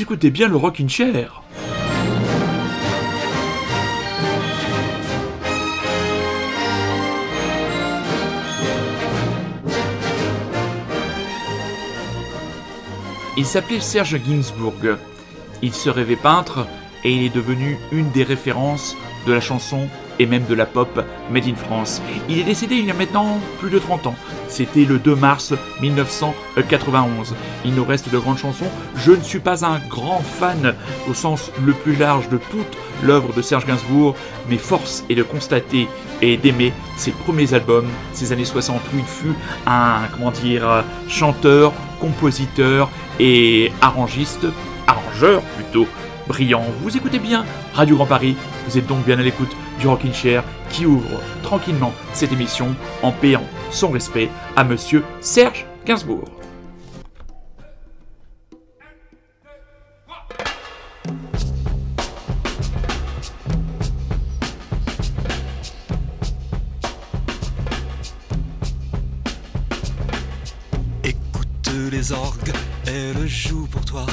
écoutez bien le Rockin' Chair. Il s'appelait Serge Gainsbourg. Il se rêvait peintre et il est devenu une des références de la chanson et même de la pop made in France. Il est décédé il y a maintenant plus de 30 ans. C'était le 2 mars 1991. Il nous reste de grandes chansons. Je ne suis pas un grand fan au sens le plus large de toute l'œuvre de Serge Gainsbourg, mais force est de constater et d'aimer ses premiers albums, ces années 60 où il fut un, comment dire, chanteur, compositeur et arrangiste, arrangeur plutôt, brillant. Vous écoutez bien Radio Grand Paris, vous êtes donc bien à l'écoute du Rockin' Chair qui ouvre tranquillement cette émission en payant son respect à monsieur Serge Gainsbourg. Écoute les orgues, elle joue pour toi.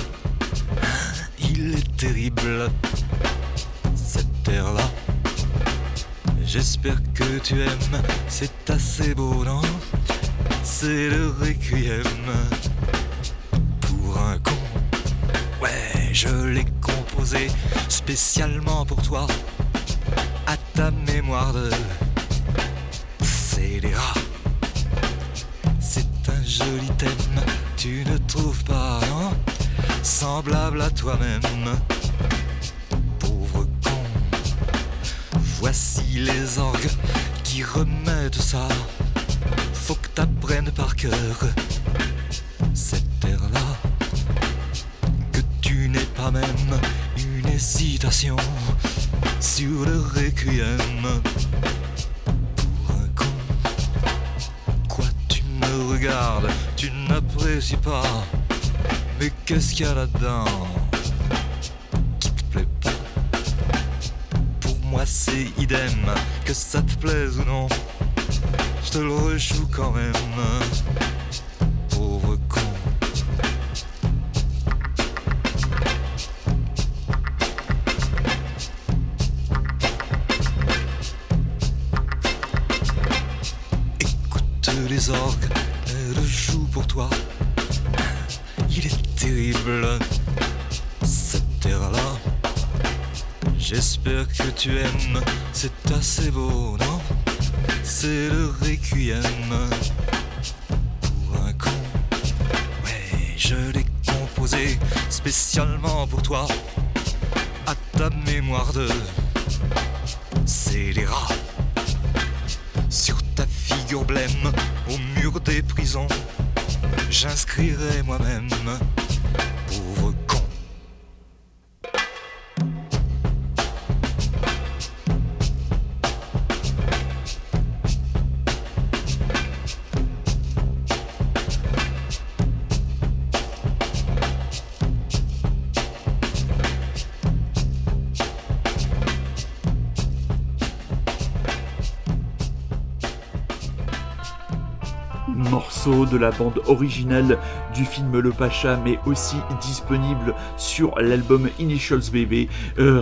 Il est terrible, cette terre-là. J'espère que tu aimes, c'est assez beau, non? C'est le requiem pour un con. Ouais, je l'ai composé spécialement pour toi, à ta mémoire de scélérat. C'est un joli thème, tu ne trouves pas, non? Semblable à toi-même. Voici les orgues qui remettent ça. Faut que t'apprennes par cœur cette terre-là. Que tu n'aies pas même une hésitation sur le requiem. Pour un con. Quoi tu me regardes, tu n'apprécies pas. Mais qu'est-ce qu'il y a là-dedans? C'est idem, que ça te plaise ou non. Je te le rejoue quand même. Tu aimes, c'est assez beau, non? C'est le requiem pour un con. Ouais, je l'ai composé spécialement pour toi, à ta mémoire de de la bande originale du film Le Pacha, mais aussi disponible sur l'album Initials Baby, euh,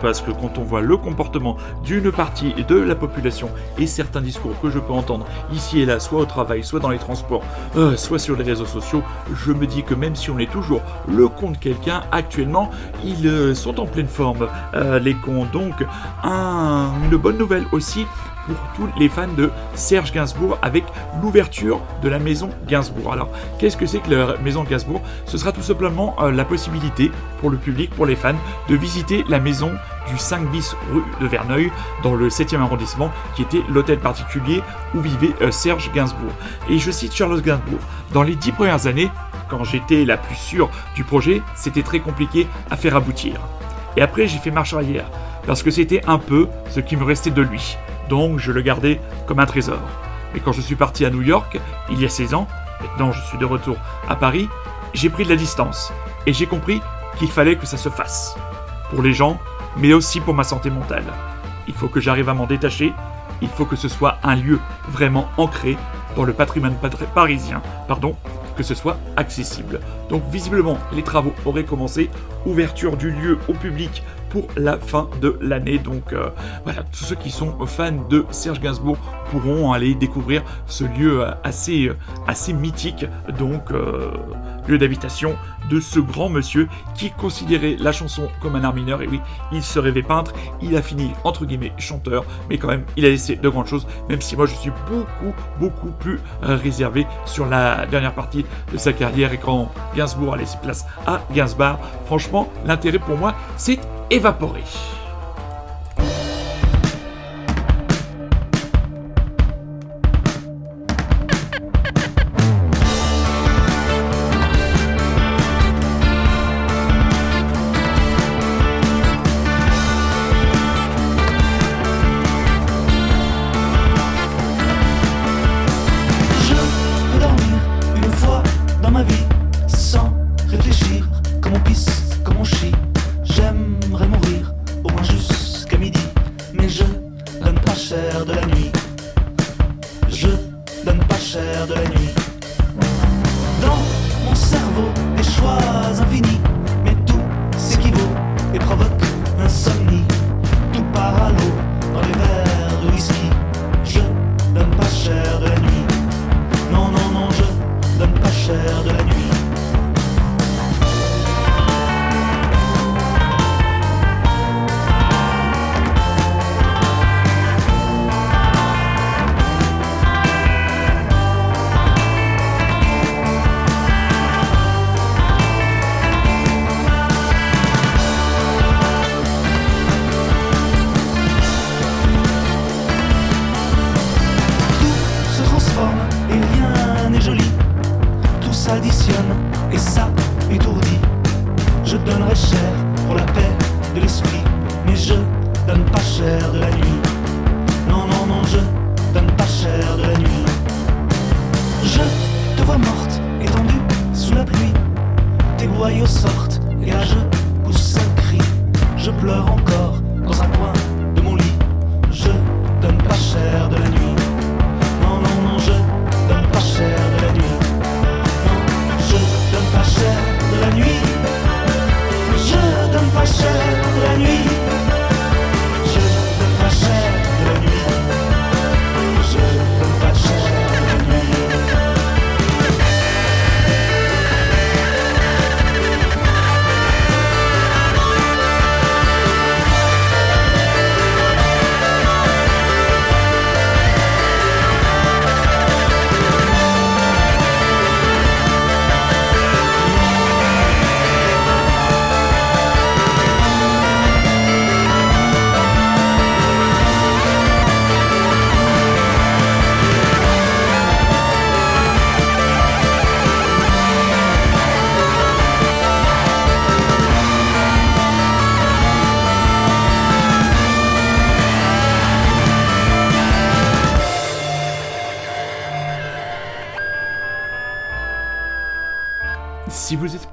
parce que quand on voit le comportement d'une partie de la population et certains discours que je peux entendre ici et là, soit au travail, soit dans les transports, euh, soit sur les réseaux sociaux, je me dis que même si on est toujours le con de quelqu'un, actuellement, ils euh, sont en pleine forme, euh, les cons. Donc, un- une bonne nouvelle aussi pour tous les fans de Serge Gainsbourg avec l'ouverture de la maison Gainsbourg. Alors, qu'est-ce que c'est que la maison Gainsbourg? Ce sera tout simplement euh, la possibilité pour le public, pour les fans, de visiter la maison du 5 bis rue de Verneuil dans le 7e arrondissement qui était l'hôtel particulier où vivait euh, Serge Gainsbourg. Et je cite Charles Gainsbourg, dans les dix premières années, quand j'étais la plus sûre du projet, c'était très compliqué à faire aboutir. Et après, j'ai fait marche arrière, parce que c'était un peu ce qui me restait de lui. Donc, je le gardais comme un trésor. Mais quand je suis parti à New York, il y a 16 ans, maintenant je suis de retour à Paris, j'ai pris de la distance. Et j'ai compris qu'il fallait que ça se fasse. Pour les gens, mais aussi pour ma santé mentale. Il faut que j'arrive à m'en détacher, il faut que ce soit un lieu vraiment ancré dans le patrimoine patri- parisien, pardon, que ce soit accessible. Donc visiblement, les travaux auraient commencé, ouverture du lieu au public pour la fin de l'année. Donc euh, voilà, tous ceux qui sont fans de Serge Gainsbourg pourront aller découvrir ce lieu euh, euh, assez mythique, donc lieu d'habitation de ce grand monsieur qui considérait la chanson comme un art mineur. Et oui, il se rêvait peintre, il a fini entre guillemets chanteur, mais quand même, il a laissé de grandes choses, même si moi je suis beaucoup, beaucoup plus réservé sur la dernière partie de sa carrière et quand Gainsbourg a laissé place à Gainsbourg, franchement, l'intérêt pour moi, c'est évaporé.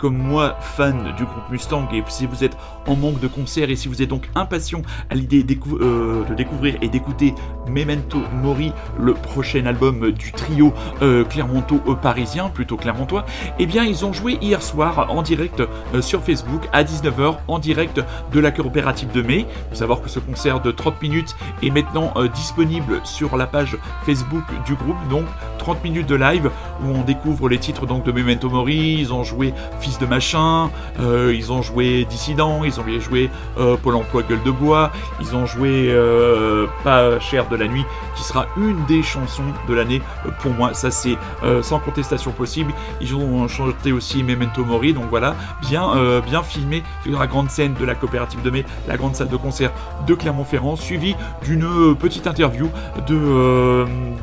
Comme moi fan du groupe Mustang et si vous êtes en manque de concerts et si vous êtes donc impatient à l'idée euh, de découvrir et d'écouter Memento Mori, le prochain album du trio euh, clermonto-parisien, plutôt clermontois, eh bien ils ont joué hier soir en direct euh, sur Facebook à 19h en direct de la coopérative de mai. Il faut savoir que ce concert de 30 minutes est maintenant disponible sur la page Facebook du groupe, donc 30 minutes de live où on découvre les titres donc de Memento Mori, ils ont joué Fils de machin, euh, ils ont joué Dissident, ils ont joué euh, Pôle emploi Gueule de Bois, ils ont joué euh, Pas cher de la nuit, qui sera une des chansons de l'année pour moi, ça c'est sans contestation possible. Ils ont chanté aussi Memento Mori, donc voilà, bien, bien filmé sur la grande scène de la coopérative de mai, la grande salle de concert de Clermont-Ferrand, suivi d'une petite interview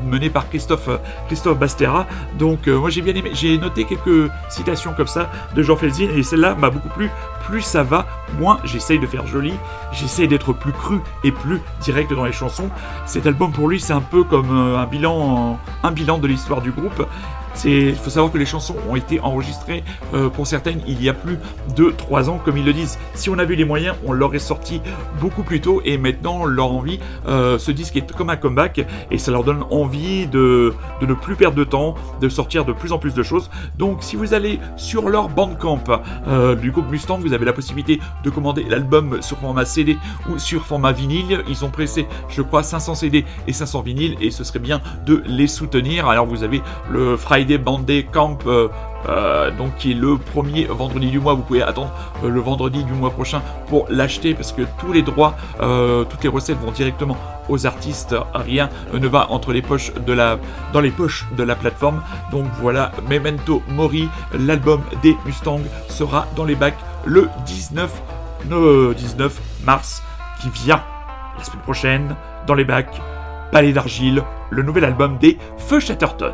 menée par Christophe, Christophe Bastera. Donc moi j'ai bien aimé, j'ai noté quelques citations comme ça de Jean Felzin et celle-là m'a beaucoup plu. Plus ça va, moins j'essaye de faire joli, j'essaye d'être plus cru et plus direct dans les chansons. Cet album pour lui c'est un peu comme euh, un bilan, un bilan de l'histoire du groupe. Il faut savoir que les chansons ont été enregistrées euh, pour certaines il y a plus de 3 ans, comme ils le disent. Si on avait les moyens, on l'aurait sorti beaucoup plus tôt et maintenant leur envie, euh, ce disque est comme un comeback et ça leur donne envie de, de, ne plus perdre de temps, de sortir de plus en plus de choses. Donc si vous allez sur leur bandcamp euh, du groupe Mustang, vous avez la possibilité de commander l'album sur format CD ou sur format vinyle. Ils ont pressé, je crois, 500 CD et 500 vinyles et ce serait bien de les soutenir. Alors vous avez le Friday Bandé Camp. Euh, euh, donc qui est le premier vendredi du mois. Vous pouvez attendre euh, le vendredi du mois prochain pour l'acheter parce que tous les droits, toutes les recettes vont directement aux artistes. Rien ne va entre les poches de la, dans les poches de la plateforme. Donc voilà, Memento Mori, l'album des Mustangs sera dans les bacs le 19, 19 mars qui vient la semaine prochaine dans les bacs. Palais d'argile, le nouvel album des Feux Chatterton.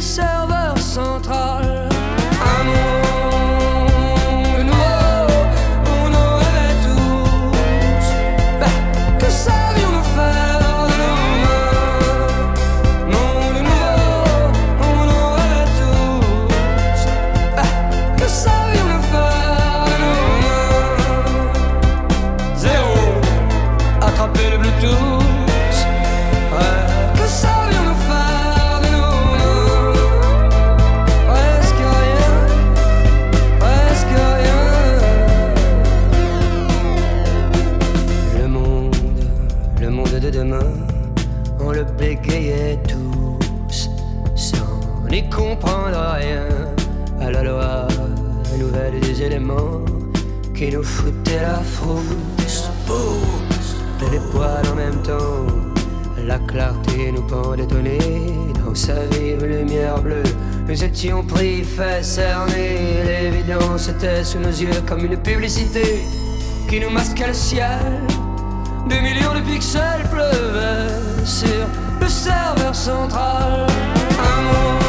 serveur central. Qui nous foutait la frousse. Et les poils en même temps, la clarté nous pendait donner dans sa vive lumière bleue. Nous étions pris, fait cerner, l'évidence était sous nos yeux comme une publicité qui nous masquait le ciel. Des millions de pixels pleuvaient sur le serveur central. pour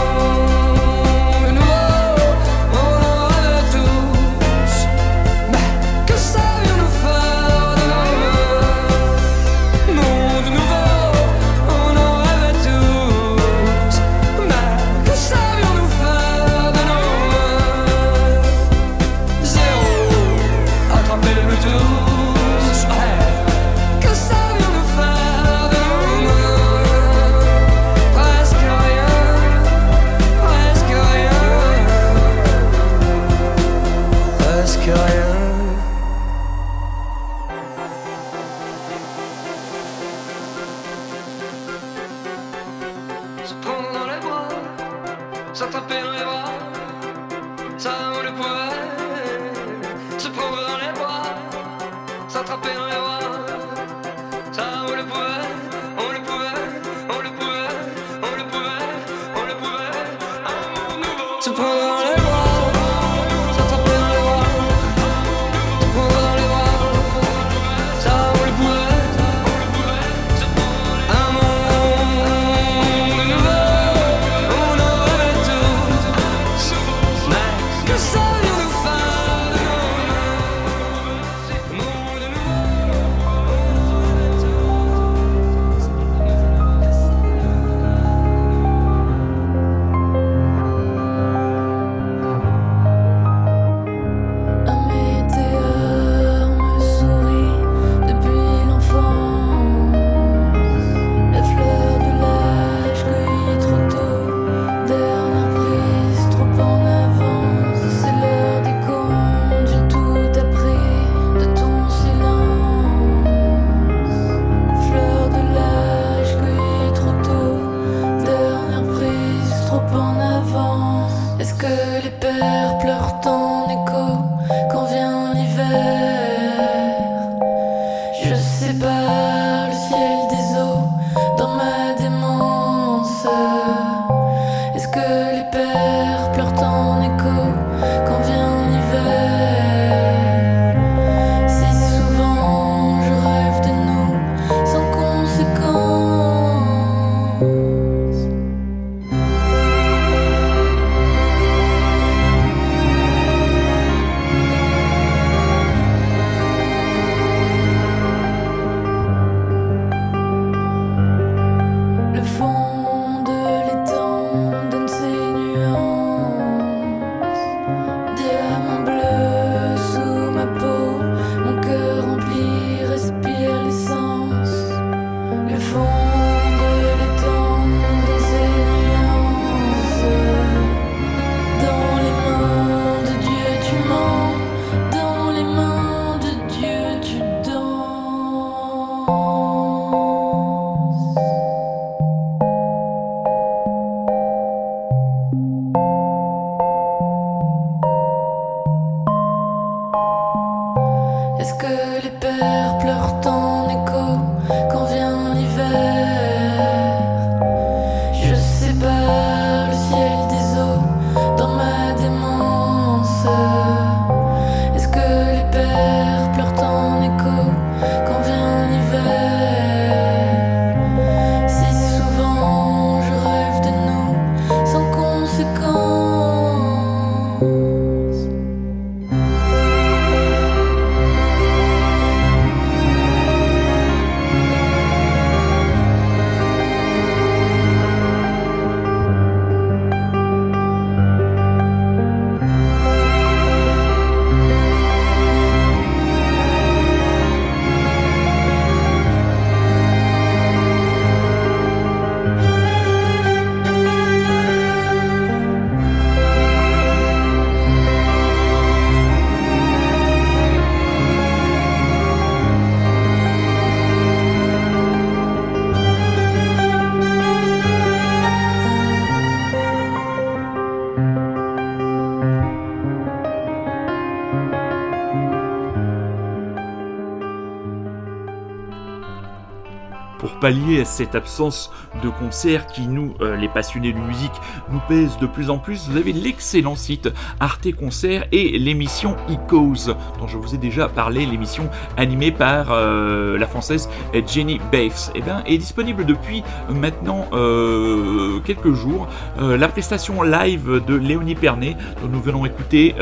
pallier à cette absence de concert qui nous, euh, les passionnés de musique, nous pèse de plus en plus, vous avez l'excellent site Arte Concert et l'émission Icos, dont je vous ai déjà parlé, l'émission animée par euh, la française Jenny Bates, eh bien, est disponible depuis maintenant euh, quelques jours. la prestation live de Léonie Pernet, dont nous venons écouter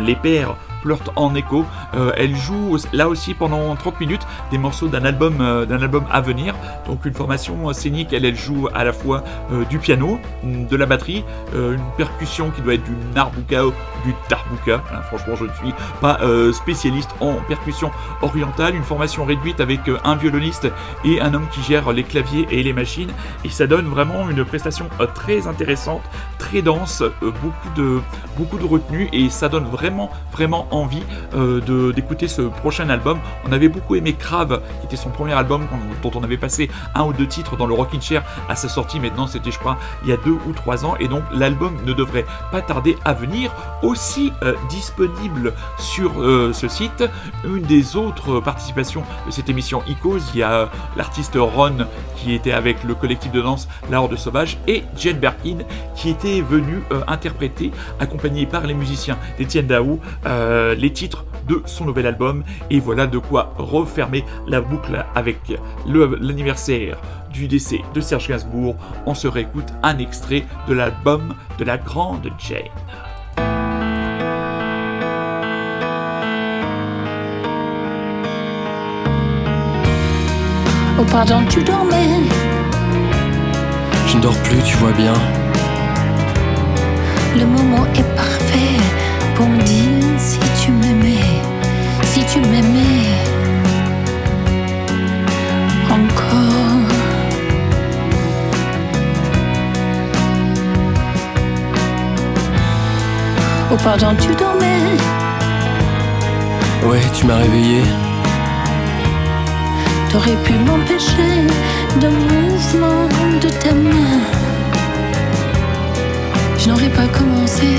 les pères en écho. Euh, elle joue là aussi pendant 30 minutes des morceaux d'un album, euh, d'un album à venir. Donc une formation scénique, elle, elle joue à la fois euh, du piano, de la batterie, une percussion qui doit être du narbuka ou du tarbuka. Hein, franchement, je ne suis pas spécialiste en percussion orientale. Une formation réduite avec un violoniste et un homme qui gère les claviers et les machines. Et ça donne vraiment une prestation très intéressante, très dense, beaucoup de beaucoup de retenue et ça donne vraiment vraiment envie euh, d'écouter ce prochain album. On avait beaucoup aimé Crave, qui était son premier album dont on avait passé un ou deux titres dans le Rockin' Chair à sa sortie. Maintenant, c'était, je crois, il y a deux ou trois ans. Et donc, l'album ne devrait pas tarder à venir. Aussi euh, disponible sur euh, ce site, une des autres participations de cette émission Icos, il y a l'artiste Ron qui était avec le collectif de danse La Horde Sauvage et Jen Berkin qui était venu interpréter, accompagné par les musiciens d'Etienne Daou, les titres de son nouvel album. Et voilà de quoi refermer la boucle avec l'anniversaire du décès de Serge Gainsbourg. On se réécoute un extrait de l'album de la grande Jane. Oh pardon, tu dormais Je ne dors plus, tu vois bien. Le moment est pardon, tu dormais Ouais, tu m'as réveillé. T'aurais pu m'empêcher de mouvement de ta main. Je n'aurais pas commencé,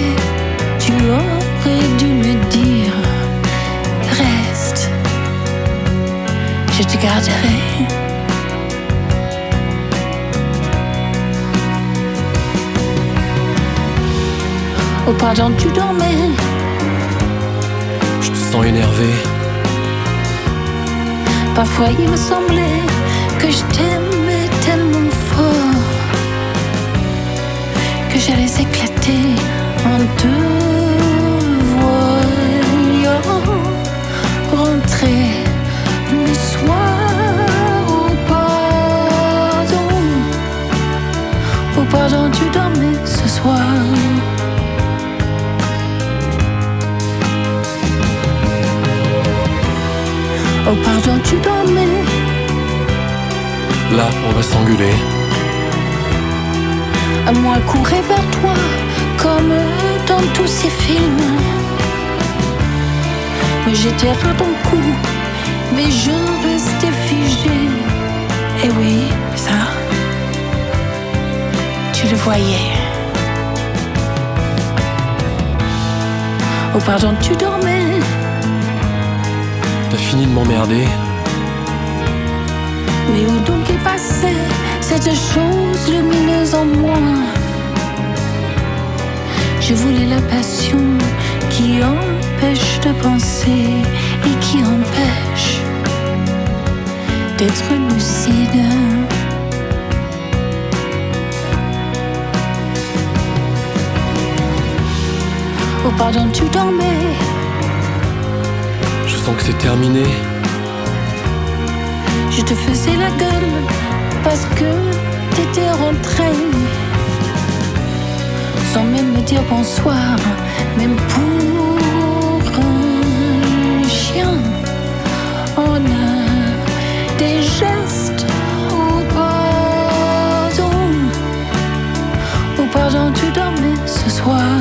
tu aurais dû me dire reste, je te garderai. Oh pardon, tu dormais. Je te sens énervé. Parfois il me semblait que je t'aimais tellement fort que j'allais éclater en deux. rentrer le soir au pardon. Au pardon, tu dormais ce soir. Oh pardon, tu dormais. Là, on va s'engueuler. À moi courir vers toi, comme dans tous ces films. J'étais à ton cou, mais je restais figé. Et oui, ça, tu le voyais. Oh pardon, tu dormais. T'as fini de m'emmerder. Mais où donc est passée cette chose lumineuse en moi? Je voulais la passion qui empêche de penser et qui empêche d'être lucide. Oh pardon, tu dormais. Que c'est terminé. Je te faisais la gueule parce que t'étais rentré. Sans même me dire bonsoir, même pour on a des gestes au pardon. Au pardon, tu dormais ce soir.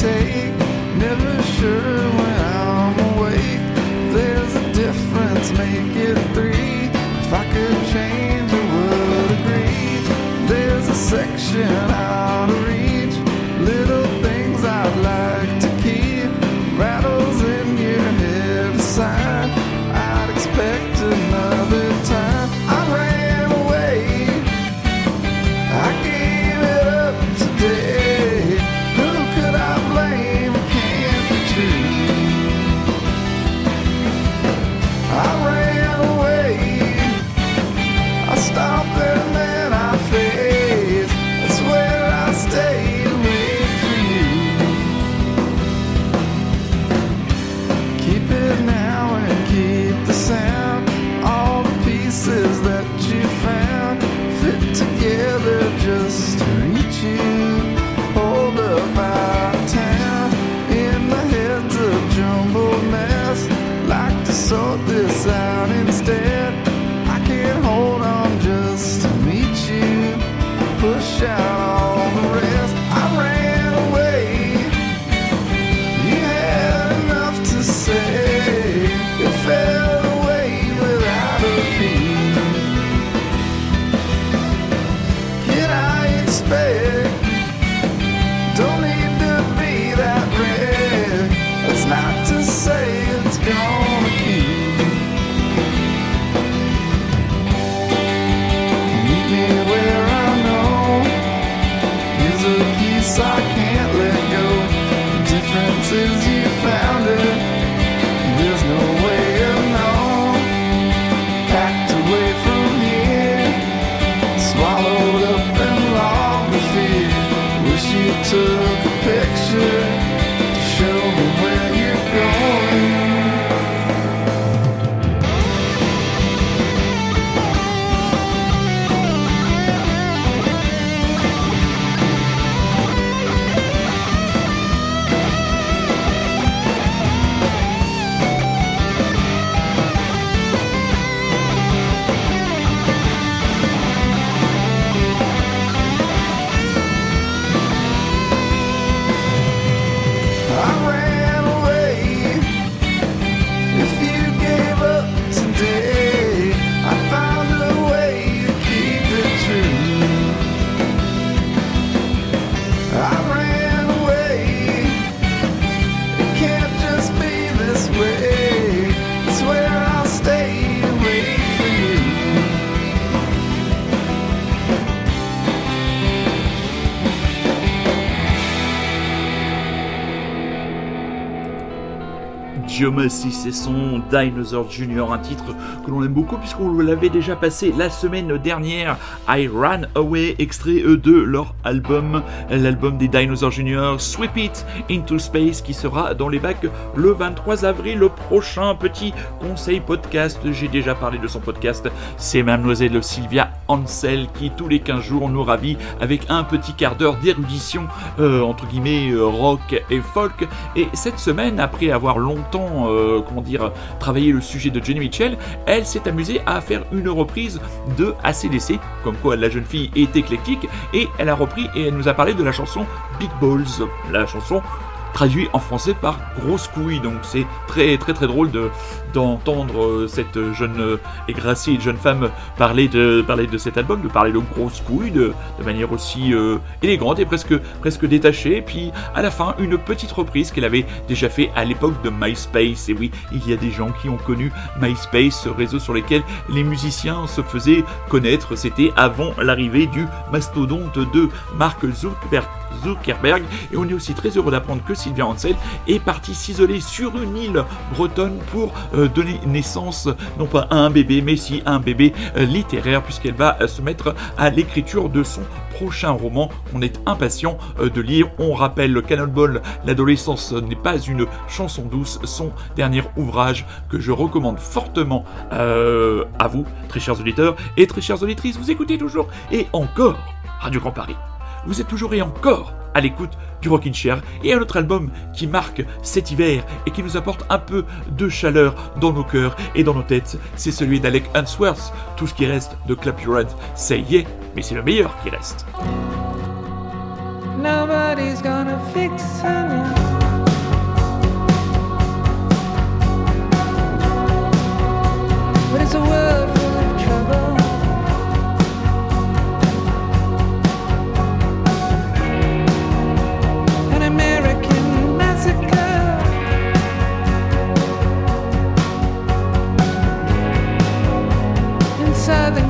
Take. Never sure when I'm awake. There's a difference, make it three. If I could change, I would agree. There's a section out c'est son Dinosaur Junior, un titre que l'on aime beaucoup puisqu'on l'avait déjà passé la semaine dernière. I Ran Away, extrait E de leur album, l'album des Dinosaur Junior, Sweep It Into Space, qui sera dans les bacs le 23 avril prochain. Petit conseil podcast, j'ai déjà parlé de son podcast, c'est Mademoiselle Sylvia Ansel qui tous les 15 jours nous ravit avec un petit quart d'heure d'érudition euh, entre guillemets euh, rock et folk. Et cette semaine, après avoir longtemps, euh, comment dire, travaillé le sujet de Johnny Mitchell, s'est amusée à faire une reprise de ACDC, comme quoi la jeune fille est éclectique, et elle a repris et elle nous a parlé de la chanson Big Balls, la chanson traduit en français par grosse couille. Donc c'est très très très drôle de d'entendre euh, cette jeune euh, et gracie jeune femme parler de parler de cet album, de parler de grosse couille de, de manière aussi euh, élégante et presque presque détachée. Et puis à la fin une petite reprise qu'elle avait déjà fait à l'époque de MySpace. Et oui, il y a des gens qui ont connu MySpace, ce réseau sur lequel les musiciens se faisaient connaître. C'était avant l'arrivée du mastodonte de Mark Zuckerberg. Zuckerberg. Et on est aussi très heureux d'apprendre que Sylvia Ansel est partie s'isoler sur une île bretonne pour euh, donner naissance, non pas à un bébé, mais si à un bébé euh, littéraire, puisqu'elle va euh, se mettre à l'écriture de son prochain roman qu'on est impatient de lire. On rappelle le Cannonball, l'adolescence n'est pas une chanson douce, son dernier ouvrage que je recommande fortement à vous, très chers auditeurs et très chères auditrices. Vous écoutez toujours et encore Radio Grand Paris vous êtes toujours et encore à l'écoute du Rockin' Chair et un autre album qui marque cet hiver et qui nous apporte un peu de chaleur dans nos cœurs et dans nos têtes, c'est celui d'Alec Hansworth. Tout ce qui reste de Clap Your Hands, c'est yeah, mais c'est le meilleur qui reste. In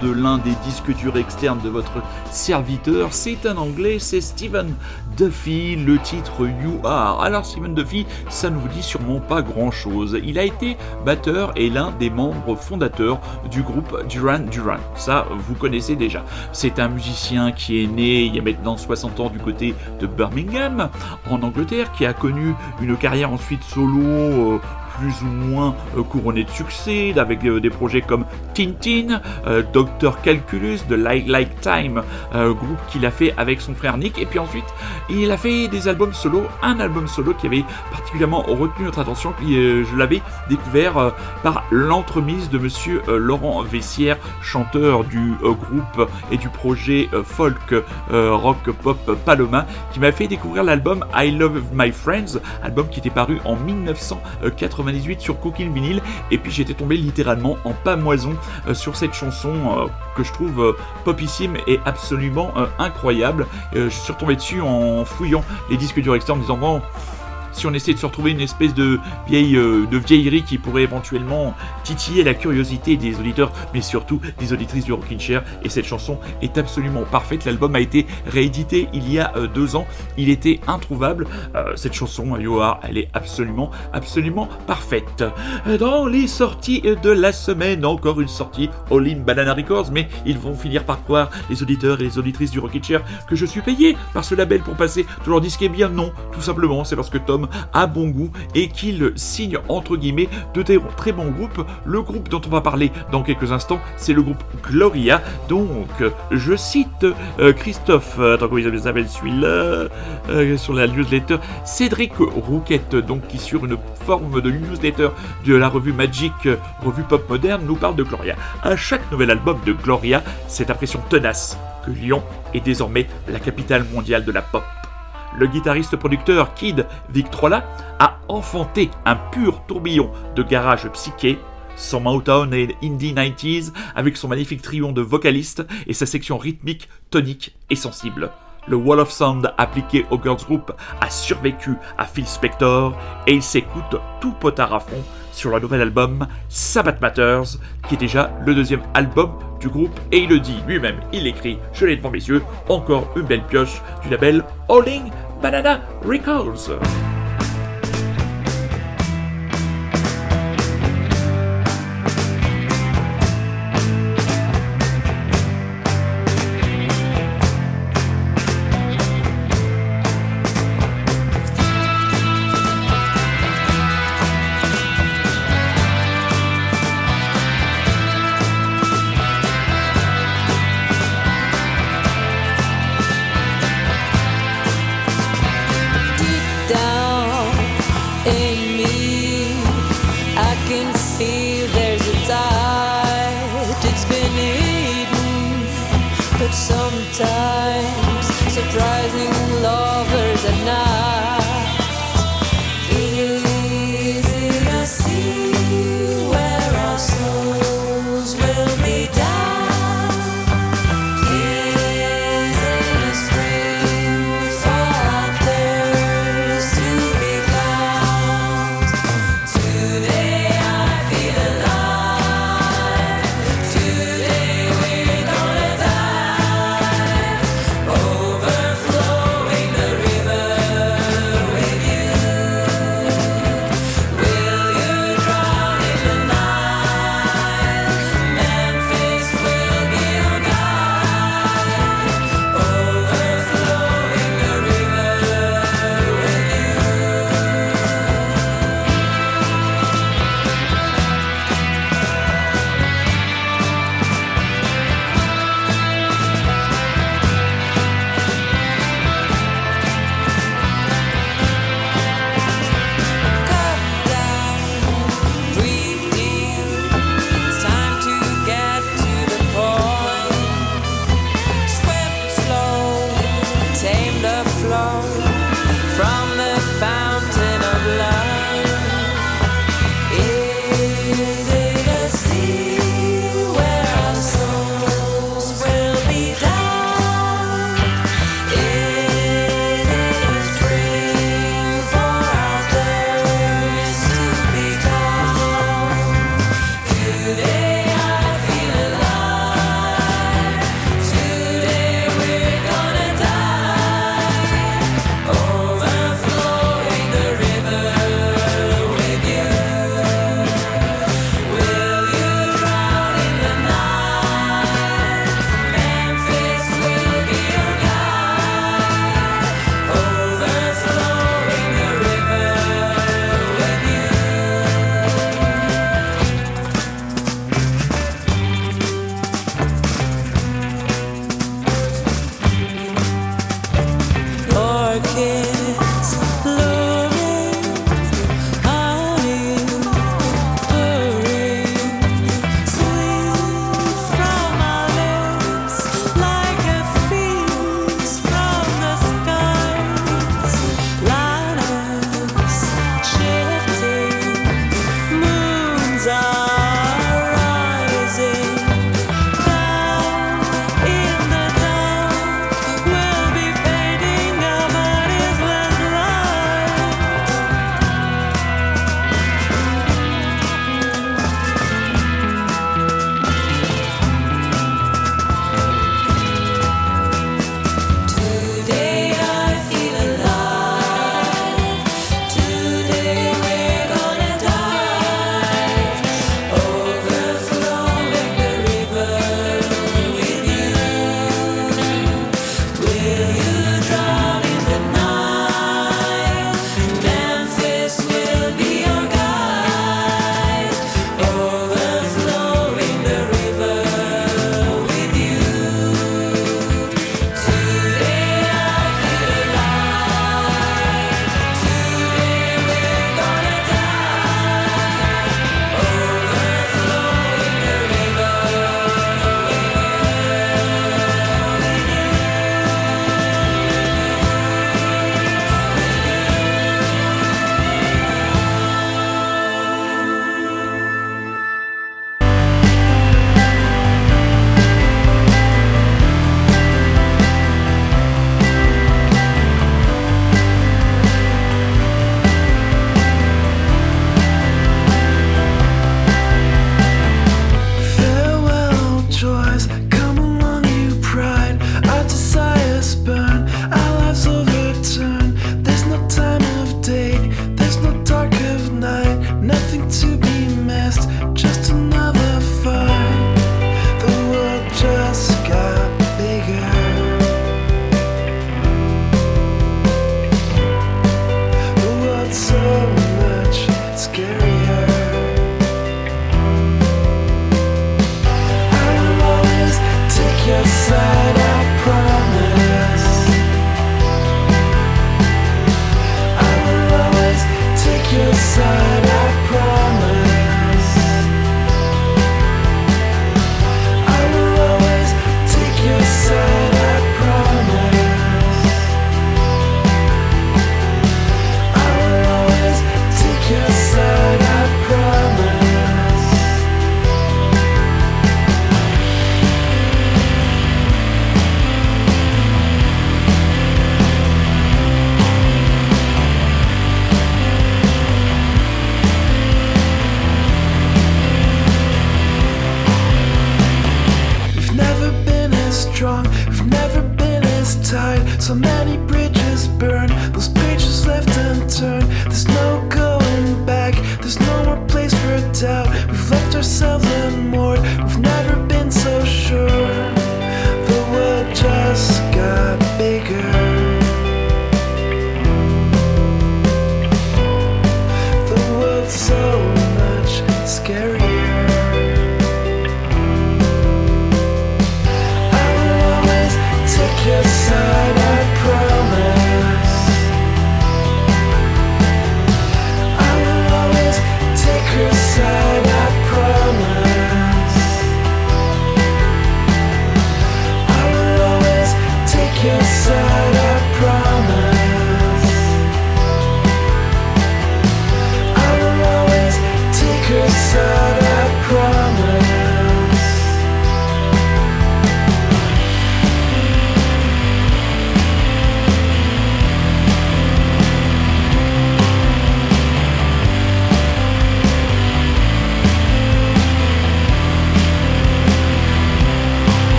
de l'un des disques durs externes de votre serviteur, c'est un anglais, c'est Stephen Duffy, le titre You Are. Alors Stephen Duffy, ça ne vous dit sûrement pas grand-chose. Il a été batteur et l'un des membres fondateurs du groupe Duran Duran. Ça, vous connaissez déjà. C'est un musicien qui est né il y a maintenant 60 ans du côté de Birmingham, en Angleterre, qui a connu une carrière ensuite solo euh, plus ou moins euh, couronné de succès, avec euh, des projets comme Tintin, euh, Dr Calculus, de Like Like Time, euh, groupe qu'il a fait avec son frère Nick, et puis ensuite il a fait des albums solo, un album solo qui avait particulièrement retenu notre attention, euh, je l'avais découvert par l'entremise de monsieur Laurent Vessière, chanteur du groupe et du projet folk rock pop Paloma, qui m'a fait découvrir l'album I Love My Friends, album qui était paru en 1998 sur Coquille Vinyl, et puis j'étais tombé littéralement en pamoison sur cette chanson euh, que je trouve euh, popissime et absolument euh, incroyable. Euh, je suis retombé dessus en fouillant les disques du Rexter en disant bon si on essaie de se retrouver une espèce de vieille euh, de vieillerie qui pourrait éventuellement titiller la curiosité des auditeurs, mais surtout des auditrices du Rockin' Chair. Et cette chanson est absolument parfaite. L'album a été réédité il y a euh, deux ans. Il était introuvable. Euh, cette chanson, You Are, elle est absolument, absolument parfaite. Dans les sorties de la semaine, encore une sortie All In Banana Records, mais ils vont finir par croire, les auditeurs et les auditrices du Rockin' Chair, que je suis payé par ce label pour passer de leur disque. Eh bien non, tout simplement, c'est parce que Tom a bon goût et qu'il signe entre guillemets de très, très bons groupes. Le groupe dont on va parler dans quelques instants, c'est le groupe Gloria. Donc, je cite euh, Christophe, euh, attends comment il s'appelle celui-là, euh, sur la newsletter, Cédric Rouquette, donc qui sur une forme de newsletter de la revue Magic, euh, revue pop moderne, nous parle de Gloria. À chaque nouvel album de Gloria, cette impression tenace que Lyon est désormais la capitale mondiale de la pop. Le guitariste-producteur Kid Victrola a enfanté un pur tourbillon de garage psyché, son Motown et Indie 90s avec son magnifique trio de vocalistes et sa section rythmique, tonique et sensible. Le Wall of Sound appliqué au girls group a survécu à Phil Spector et il s'écoute tout potard à fond sur le nouvel album Sabbath Matters, qui est déjà le deuxième album du groupe, et il le dit lui-même, il écrit, je l'ai devant mes yeux, encore une belle pioche du label Howling Banana Records. But sometimes surprising lovers at night.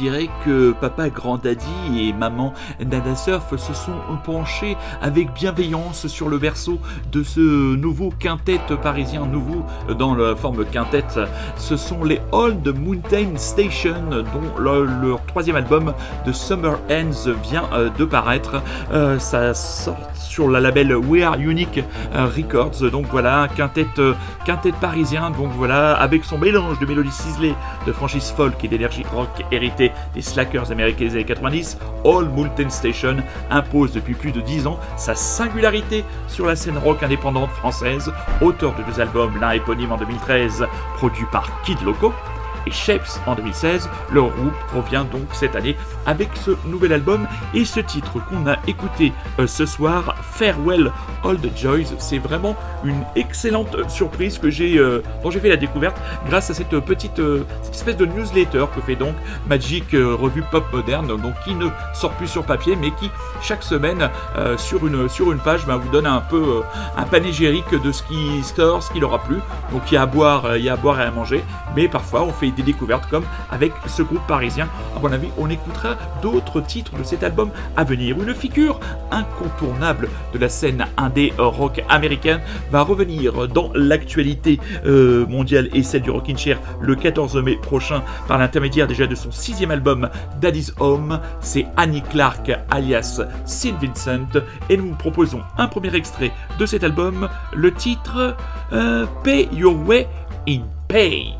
On dirait que papa Grand Daddy et maman Nana Surf se sont penchés avec bienveillance sur le berceau de ce nouveau quintet parisien, nouveau dans la forme quintet. Ce sont les Old Mountain Station, dont le- leur troisième album de Summer Ends vient euh, de paraître. Euh, ça sort sur la label We Are Unique euh, Records. Donc voilà, quintet, euh, quintet parisien. Donc voilà, avec son mélange de mélodies ciselées, de franchise folk et d'énergie rock héritée des slackers américains des années 90, All Mountain Station impose depuis plus de 10 ans sa singularité sur la scène rock indépendante française, auteur de deux albums, l'un éponyme en 2013, produit par Kid Loco, et Shapes en 2016. Le groupe revient donc cette année avec ce nouvel album et ce titre qu'on a écouté euh, ce soir, Farewell Old Joys. C'est vraiment une excellente surprise que j'ai, euh, dont j'ai fait la découverte grâce à cette petite euh, espèce de newsletter que fait donc Magic Revue Pop Moderne, donc qui ne sort plus sur papier mais qui chaque semaine sur une sur une page ben, vous donne un peu un panégyrique de ce qui sort, ce qui leur a plu. Donc il y a à boire, il y a à boire et à manger, mais parfois on fait des découvertes comme avec ce groupe parisien. À mon avis, on écoutera d'autres titres de cet album à venir. Une figure incontournable de la scène indé rock américaine va revenir dans l'actualité euh, mondiale et celle du Rockin' Chair le 14 mai prochain par l'intermédiaire déjà de son sixième album Daddy's Home. C'est Annie Clark alias Sid Vincent et nous vous proposons un premier extrait de cet album, le titre euh, Pay Your Way in Pain.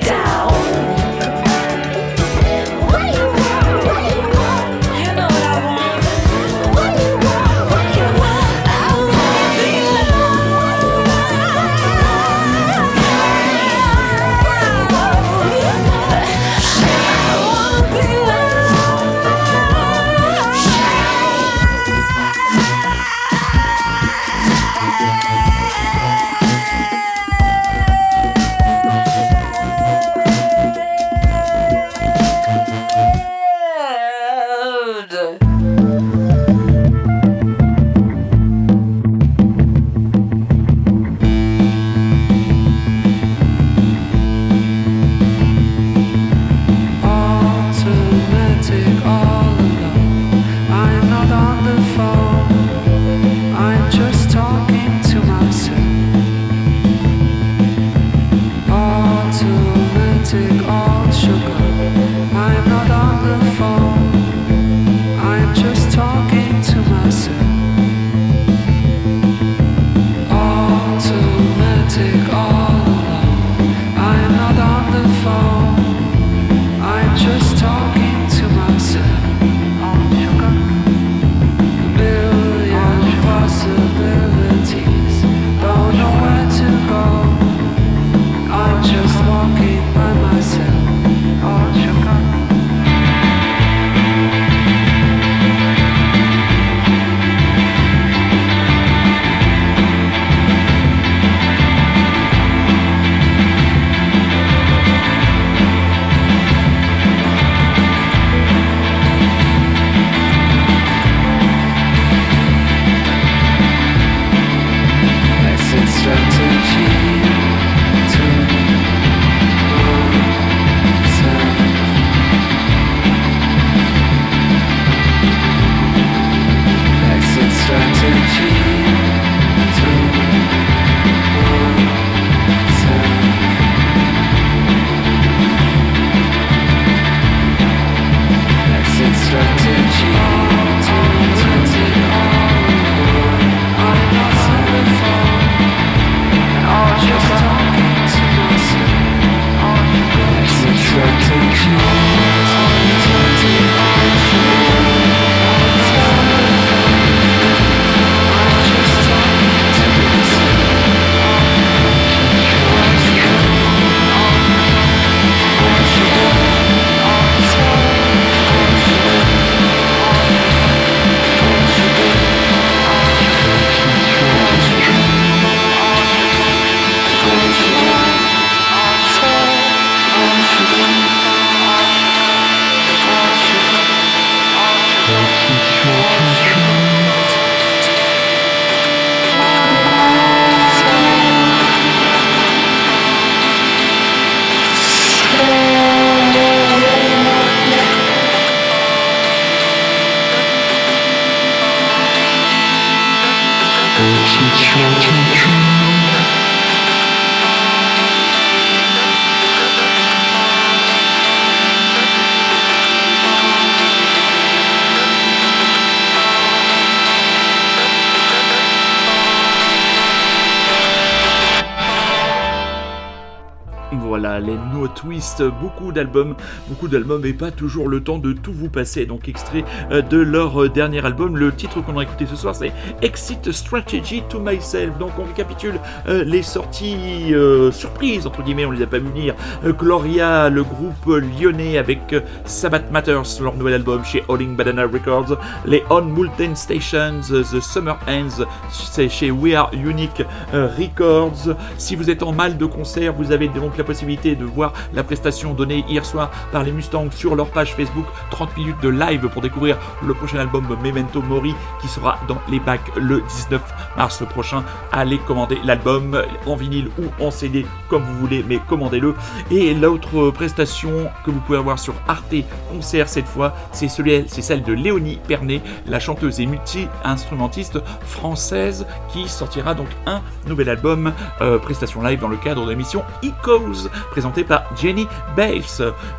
les No Twist, beaucoup d'albums, beaucoup d'albums et pas toujours le temps de tout vous passer. Donc extrait euh, de leur euh, dernier album. Le titre qu'on a écouté ce soir c'est Exit Strategy to Myself. Donc on récapitule euh, les sorties surprises, entre guillemets, on les a pas vu venir. Gloria, le groupe lyonnais avec Sabbath Matters, leur nouvel album chez Holding Banana Records. Les On Multan Stations, The Summer Ends, c'est chez We Are Unique Records. Si vous êtes en mal de concert, vous avez donc la possibilité de voir la prestation donnée hier soir par les Mustangs sur leur page Facebook. 30 minutes de live pour découvrir le prochain album Memento Mori qui sera dans les bacs le 19 mars prochain. Allez commander l'album en vinyle ou en CD comme vous voulez, mais commandez-le. Et l'autre prestation que vous pouvez avoir sur Arte Concert cette fois, c'est celle de Léonie Pernet, la chanteuse et multi-instrumentiste française qui sortira donc un nouvel album euh, prestation live dans le cadre de l'émission Ecos présentée par Jenny Bales.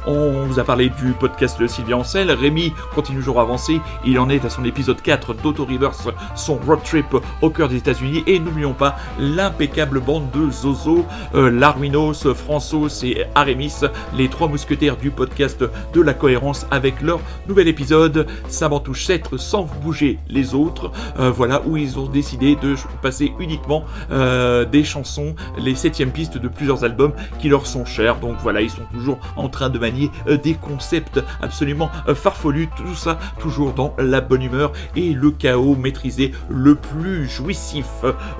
On vous a parlé du podcast de Sylvia Ancel. Rémi continue toujours à avancer. Il en est à son épisode 4 d'Auto Reverse, son road trip au cœur des États-Unis. Et n'oublions pas l'impeccable bande de Zozo, euh, Larwinos, François et Aramis, les trois mousquetaires du podcast de la cohérence avec leur nouvel épisode. Ça touche 7 sans bouger les autres. Euh, voilà où ils ont décidé de passer uniquement euh, des chansons, les septièmes pistes de plusieurs albums qui leur sont chers. Donc voilà, ils sont toujours en train de manier euh, des concepts absolument euh, farfelus. Tout ça toujours dans la bonne humeur et le chaos maîtrisé le plus jouissif.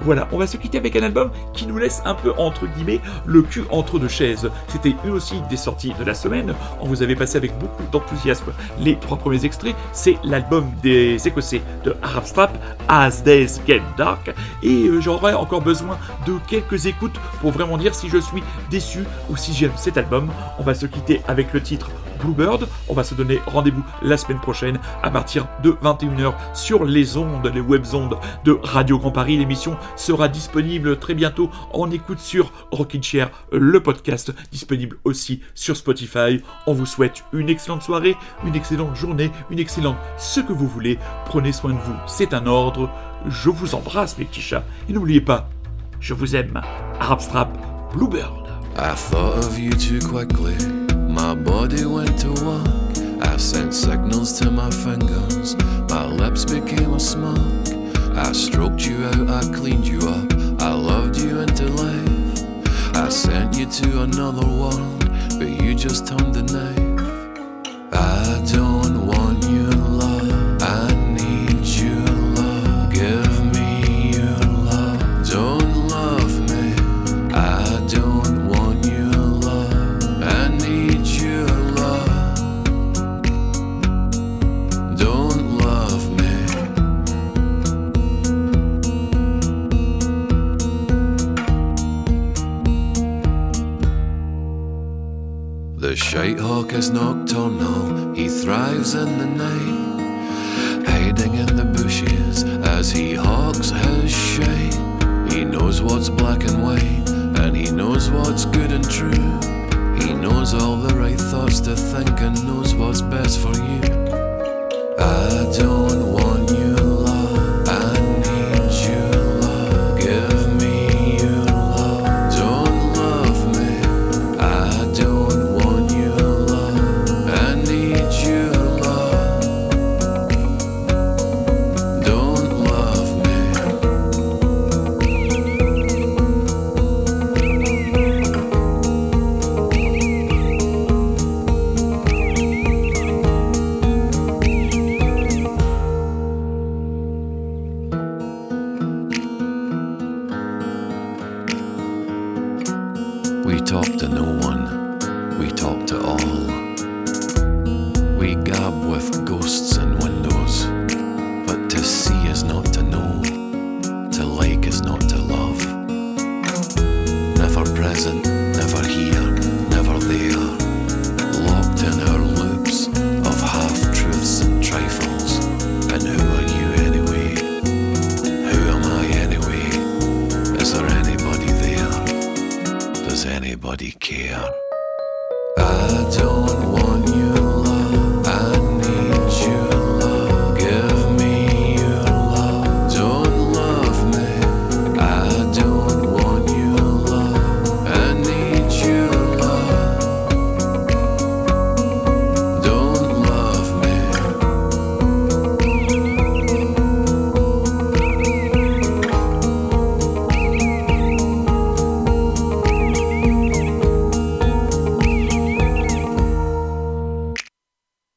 Voilà, on va se quitter avec un album qui nous laisse un peu entre guillemets le cul entre deux chaises. C'était une aussi des sorties de la semaine. On vous avait passé avec beaucoup d'enthousiasme les trois premiers extraits. C'est l'album des Écossais de Arab Strap, As Days Get Dark. Et euh, j'aurais encore besoin de quelques écoutes pour vraiment dire si je suis déçu ou si j'aime cet album. On va se quitter avec le titre Bluebird. On va se donner rendez-vous la semaine prochaine à partir de 21h sur les ondes, les web ondes de Radio Grand Paris. L'émission sera disponible très bientôt en écoute sur Rockin' Chair, le podcast disponible aussi sur Spotify. On vous souhaite une excellente soirée, une excellente journée, une excellente ce que vous voulez. Prenez soin de vous, c'est un ordre. Je vous embrasse mes petits chats et n'oubliez pas, je vous aime. Arab Strap, Bluebird. I thought of you too quickly. My body went to work. I sent signals to my fingers. My lips became a smirk. I stroked you out, I cleaned you up. I loved you into life. I sent you to another world, but you just turned the knife. I don't want The shite hawk is nocturnal, he thrives in the night, hiding in the bushes as he hawks his shite. He knows what's black and white, and he knows what's good and true. He knows all the right thoughts to think and knows what's best for you.